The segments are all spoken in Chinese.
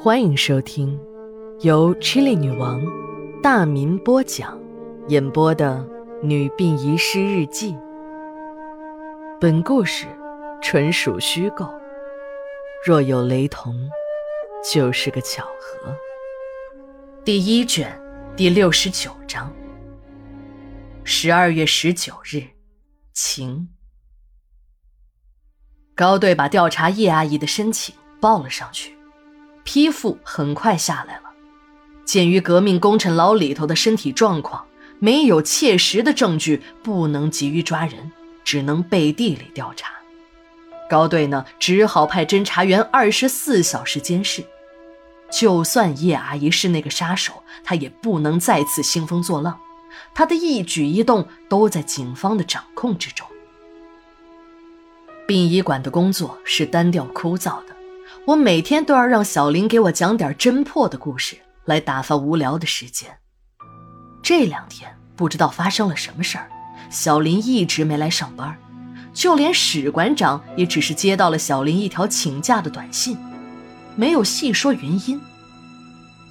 欢迎收听由 Chili 女王大民播讲、演播的《女病遗失日记》。本故事纯属虚构，若有雷同，就是个巧合。第一卷第六十九章。十二月十九日，晴。高队把调查叶阿姨的申请报了上去。批复很快下来了。鉴于革命功臣老李头的身体状况，没有切实的证据，不能急于抓人，只能背地里调查。高队呢，只好派侦查员二十四小时监视。就算叶阿姨是那个杀手，她也不能再次兴风作浪。她的一举一动都在警方的掌控之中。殡仪馆的工作是单调枯燥的。我每天都要让小林给我讲点侦破的故事，来打发无聊的时间。这两天不知道发生了什么事儿，小林一直没来上班，就连史馆长也只是接到了小林一条请假的短信，没有细说原因。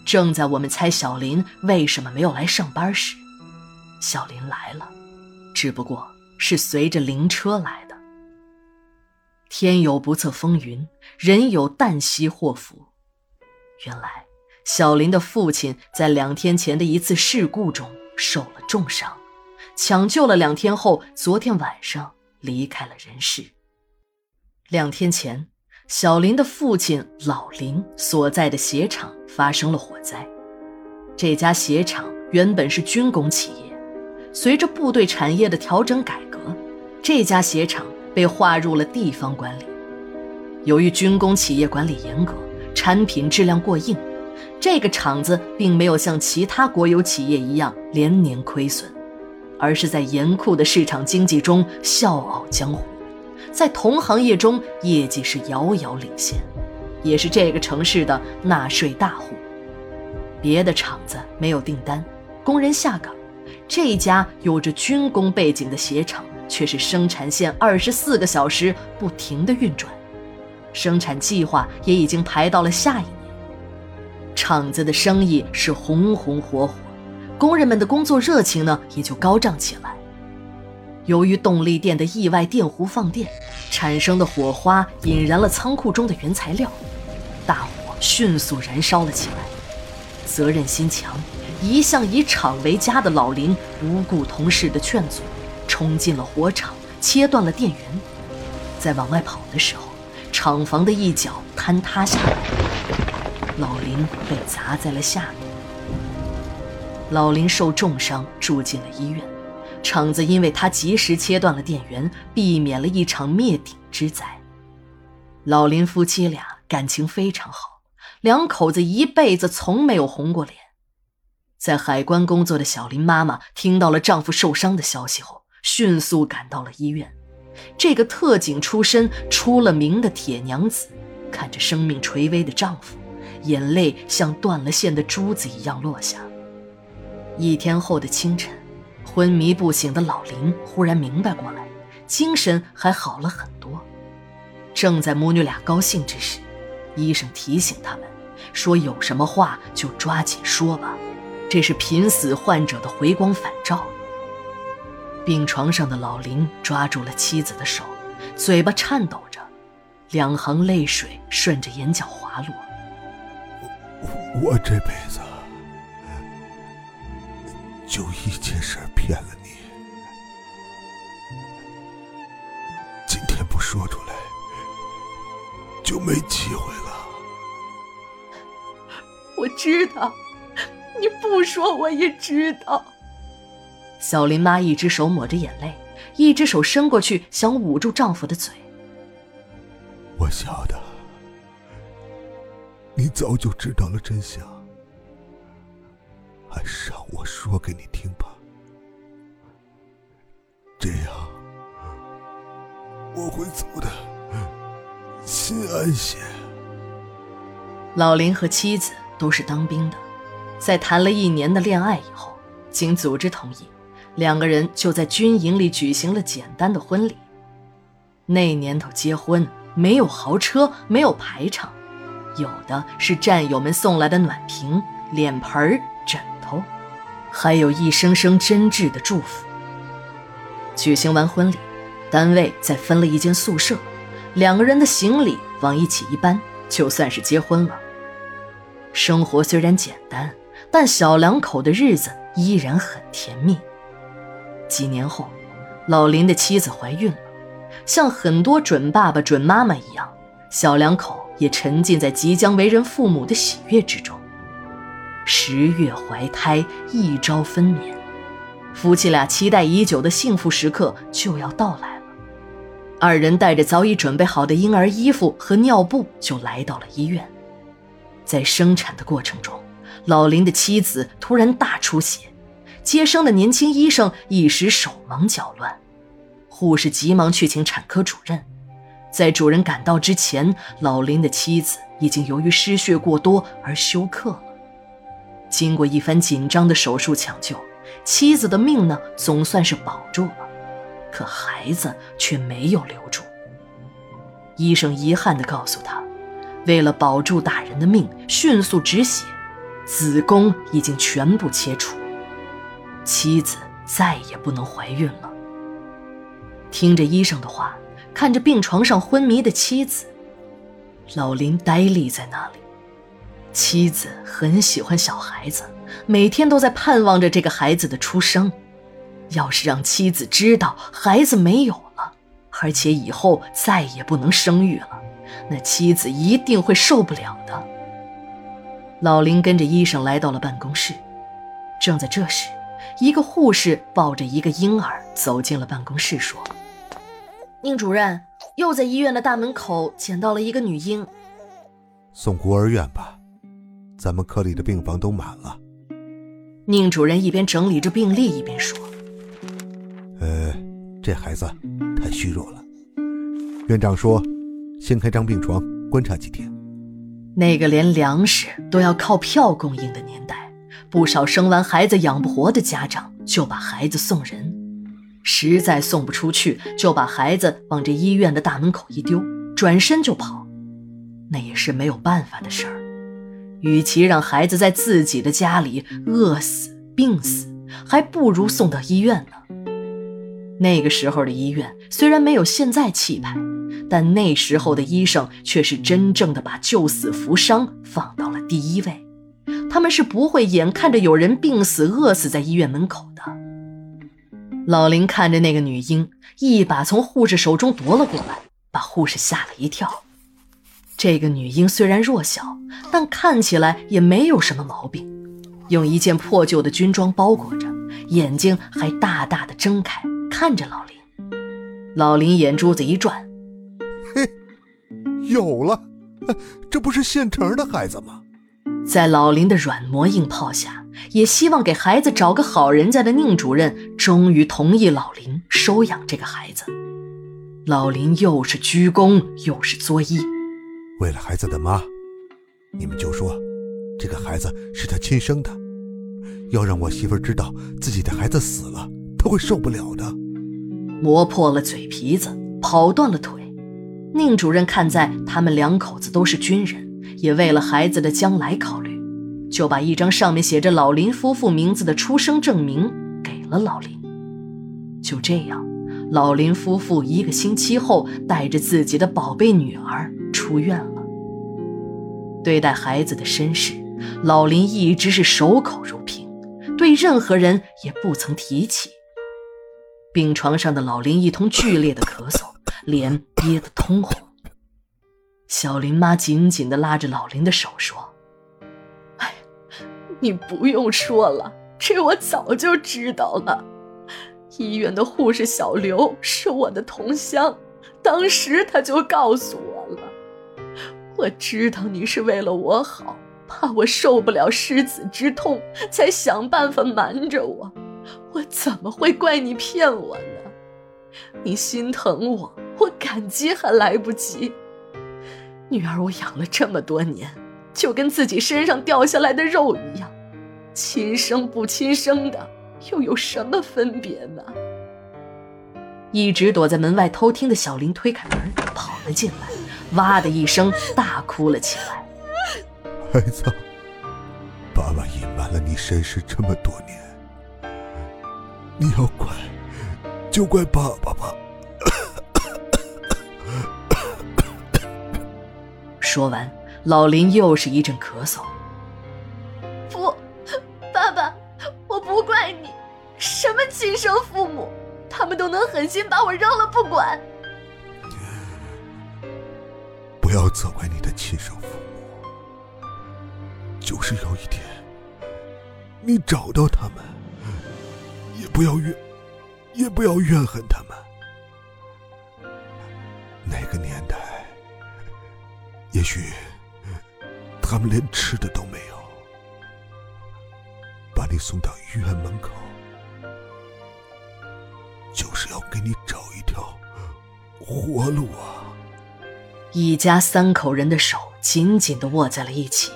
正在我们猜小林为什么没有来上班时，小林来了，只不过是随着灵车来的。天有不测风云，人有旦夕祸福。原来，小林的父亲在两天前的一次事故中受了重伤，抢救了两天后，昨天晚上离开了人世。两天前，小林的父亲老林所在的鞋厂发生了火灾。这家鞋厂原本是军工企业，随着部队产业的调整改革，这家鞋厂。被划入了地方管理。由于军工企业管理严格，产品质量过硬，这个厂子并没有像其他国有企业一样连年亏损，而是在严酷的市场经济中笑傲江湖，在同行业中业绩是遥遥领先，也是这个城市的纳税大户。别的厂子没有订单，工人下岗，这家有着军工背景的鞋厂。却是生产线二十四个小时不停的运转，生产计划也已经排到了下一年。厂子的生意是红红火火，工人们的工作热情呢也就高涨起来。由于动力电的意外电弧放电产生的火花引燃了仓库中的原材料，大火迅速燃烧了起来。责任心强、一向以厂为家的老林不顾同事的劝阻。冲进了火场，切断了电源，在往外跑的时候，厂房的一角坍塌下来，老林被砸在了下面。老林受重伤，住进了医院。厂子因为他及时切断了电源，避免了一场灭顶之灾。老林夫妻俩感情非常好，两口子一辈子从没有红过脸。在海关工作的小林妈妈听到了丈夫受伤的消息后，迅速赶到了医院，这个特警出身、出了名的铁娘子，看着生命垂危的丈夫，眼泪像断了线的珠子一样落下。一天后的清晨，昏迷不醒的老林忽然明白过来，精神还好了很多。正在母女俩高兴之时，医生提醒他们说：“有什么话就抓紧说吧，这是濒死患者的回光返照。”病床上的老林抓住了妻子的手，嘴巴颤抖着，两行泪水顺着眼角滑落。我我这辈子就一件事骗了你，今天不说出来就没机会了。我知道，你不说我也知道。小林妈一只手抹着眼泪，一只手伸过去想捂住丈夫的嘴。我晓得，你早就知道了真相，还是让我说给你听吧，这样我会走的心安些。老林和妻子都是当兵的，在谈了一年的恋爱以后，经组织同意。两个人就在军营里举行了简单的婚礼。那年头结婚没有豪车，没有排场，有的是战友们送来的暖瓶、脸盆、枕头，还有一声声真挚的祝福。举行完婚礼，单位再分了一间宿舍，两个人的行李往一起一搬，就算是结婚了。生活虽然简单，但小两口的日子依然很甜蜜。几年后，老林的妻子怀孕了，像很多准爸爸、准妈妈一样，小两口也沉浸在即将为人父母的喜悦之中。十月怀胎，一朝分娩，夫妻俩期待已久的幸福时刻就要到来了。二人带着早已准备好的婴儿衣服和尿布，就来到了医院。在生产的过程中，老林的妻子突然大出血。接生的年轻医生一时手忙脚乱，护士急忙去请产科主任。在主任赶到之前，老林的妻子已经由于失血过多而休克了。经过一番紧张的手术抢救，妻子的命呢总算是保住了，可孩子却没有留住。医生遗憾地告诉他，为了保住大人的命，迅速止血，子宫已经全部切除。妻子再也不能怀孕了。听着医生的话，看着病床上昏迷的妻子，老林呆立在那里。妻子很喜欢小孩子，每天都在盼望着这个孩子的出生。要是让妻子知道孩子没有了，而且以后再也不能生育了，那妻子一定会受不了的。老林跟着医生来到了办公室，正在这时。一个护士抱着一个婴儿走进了办公室，说：“宁主任又在医院的大门口捡到了一个女婴，送孤儿院吧，咱们科里的病房都满了。”宁主任一边整理着病历一边说：“呃，这孩子太虚弱了，院长说先开张病床观察几天。”那个连粮食都要靠票供应的年代。不少生完孩子养不活的家长就把孩子送人，实在送不出去，就把孩子往这医院的大门口一丢，转身就跑。那也是没有办法的事儿。与其让孩子在自己的家里饿死、病死，还不如送到医院呢。那个时候的医院虽然没有现在气派，但那时候的医生却是真正的把救死扶伤放到了第一位。他们是不会眼看着有人病死、饿死在医院门口的。老林看着那个女婴，一把从护士手中夺了过来，把护士吓了一跳。这个女婴虽然弱小，但看起来也没有什么毛病，用一件破旧的军装包裹着，眼睛还大大的睁开看着老林。老林眼珠子一转，嘿，有了，这不是现成的孩子吗？在老林的软磨硬泡下，也希望给孩子找个好人家的宁主任终于同意老林收养这个孩子。老林又是鞠躬又是作揖，为了孩子的妈，你们就说这个孩子是他亲生的。要让我媳妇知道自己的孩子死了，她会受不了的。磨破了嘴皮子，跑断了腿。宁主任看在他们两口子都是军人。也为了孩子的将来考虑，就把一张上面写着老林夫妇名字的出生证明给了老林。就这样，老林夫妇一个星期后带着自己的宝贝女儿出院了。对待孩子的身世，老林一直是守口如瓶，对任何人也不曾提起。病床上的老林一通剧烈的咳嗽，脸憋得通红。小林妈紧紧地拉着老林的手说：“哎，你不用说了，这我早就知道了。医院的护士小刘是我的同乡，当时他就告诉我了。我知道你是为了我好，怕我受不了失子之痛，才想办法瞒着我。我怎么会怪你骗我呢？你心疼我，我感激还来不及。”女儿，我养了这么多年，就跟自己身上掉下来的肉一样，亲生不亲生的又有什么分别呢？一直躲在门外偷听的小林推开门，跑了进来，哇的一声大哭了起来。孩子，爸爸隐瞒了你身世这么多年，你要怪就怪爸爸吧。说完，老林又是一阵咳嗽。不，爸爸，我不怪你。什么亲生父母，他们都能狠心把我扔了不管。不要责怪你的亲生父母，就是有一天你找到他们，也不要怨，也不要怨恨他们。那个年代，也许他们连吃的都没有，把你送到医院门口。就是要给你找一条活路啊！一家三口人的手紧紧的握在了一起，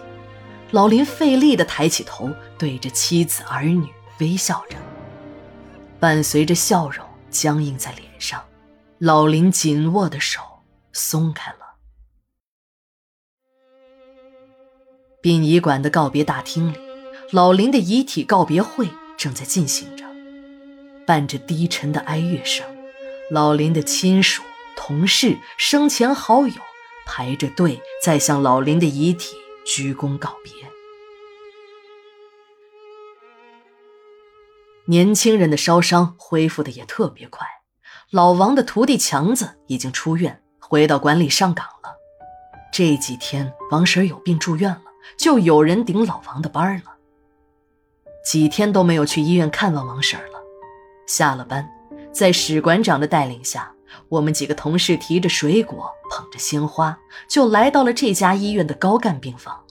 老林费力的抬起头，对着妻子儿女微笑着，伴随着笑容僵硬在脸上，老林紧握的手松开了。殡仪馆的告别大厅里，老林的遗体告别会正在进行着。伴着低沉的哀乐声，老林的亲属、同事、生前好友排着队在向老林的遗体鞠躬告别。年轻人的烧伤恢复的也特别快，老王的徒弟强子已经出院，回到馆里上岗了。这几天王婶有病住院了，就有人顶老王的班了。几天都没有去医院看望王婶了。下了班，在史馆长的带领下，我们几个同事提着水果，捧着鲜花，就来到了这家医院的高干病房。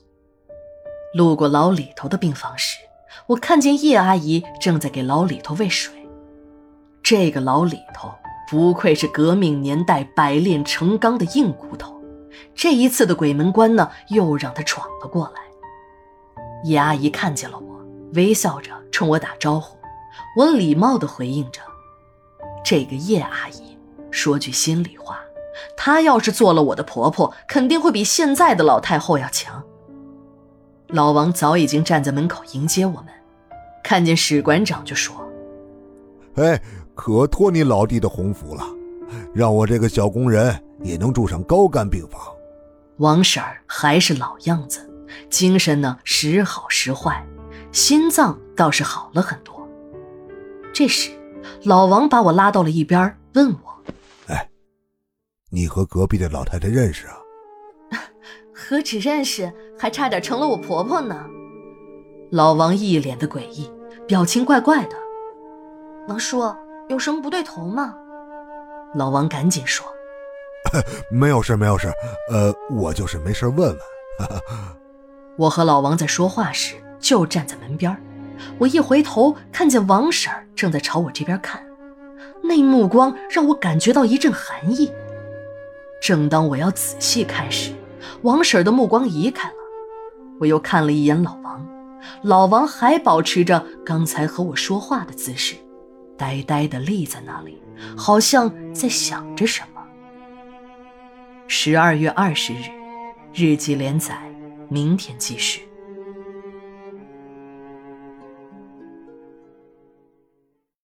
路过老李头的病房时，我看见叶阿姨正在给老李头喂水。这个老李头不愧是革命年代百炼成钢的硬骨头，这一次的鬼门关呢，又让他闯了过来。叶阿姨看见了我，微笑着冲我打招呼。我礼貌地回应着：“这个叶阿姨，说句心里话，她要是做了我的婆婆，肯定会比现在的老太后要强。”老王早已经站在门口迎接我们，看见史馆长就说：“哎，可托你老弟的鸿福了，让我这个小工人也能住上高干病房。”王婶儿还是老样子，精神呢时好时坏，心脏倒是好了很多。这时，老王把我拉到了一边，问我：“哎，你和隔壁的老太太认识啊？”“ 何止认识，还差点成了我婆婆呢。”老王一脸的诡异，表情怪怪的。“王叔，有什么不对头吗？”老王赶紧说：“ 没有事，没有事。呃，我就是没事问问。”我和老王在说话时，就站在门边。我一回头，看见王婶正在朝我这边看，那目光让我感觉到一阵寒意。正当我要仔细看时，王婶的目光移开了。我又看了一眼老王，老王还保持着刚才和我说话的姿势，呆呆地立在那里，好像在想着什么。十二月二十日，日记连载，明天继续。